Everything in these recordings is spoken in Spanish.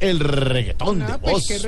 El reggaetón de Ah, pues, voz. qué.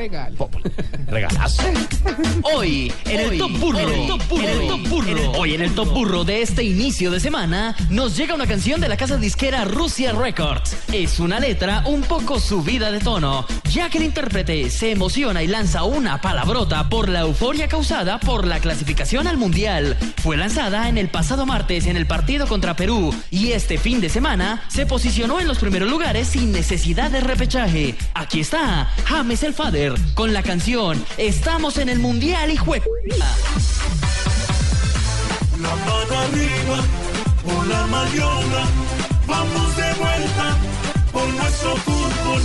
Regalazo. Hoy, en el Top Burro, en el Top Burro, hoy en el Top Burro de este inicio de semana, nos llega una canción de la casa disquera Rusia Records. Es una letra un poco subida de tono, ya que el intérprete se emociona y lanza una palabrota por la euforia causada por la clasificación al Mundial. Fue lanzada en el pasado martes en el partido contra Perú y este fin de semana se posicionó en los primeros lugares sin necesidad de repechaje. Aquí está James el Fader con la canción Estamos en el Mundial y jue... La mano arriba, por la mañana, vamos de vuelta por nuestro fútbol.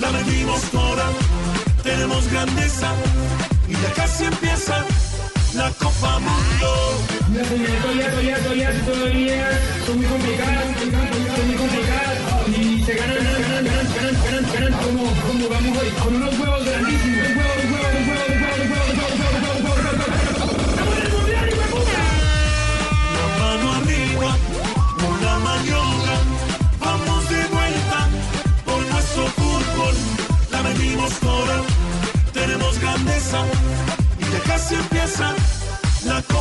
La medimos toda, tenemos grandeza y ya casi empieza la Copa Mundo. Todavía, todavía, todavía, todavía son muy complicadas, son muy complicadas y se ganan, verán, verán, verán, verán, vamos hoy. Con unos huevos grandísimos. La venimos toda, tenemos grandeza y ya casi empieza la cosa.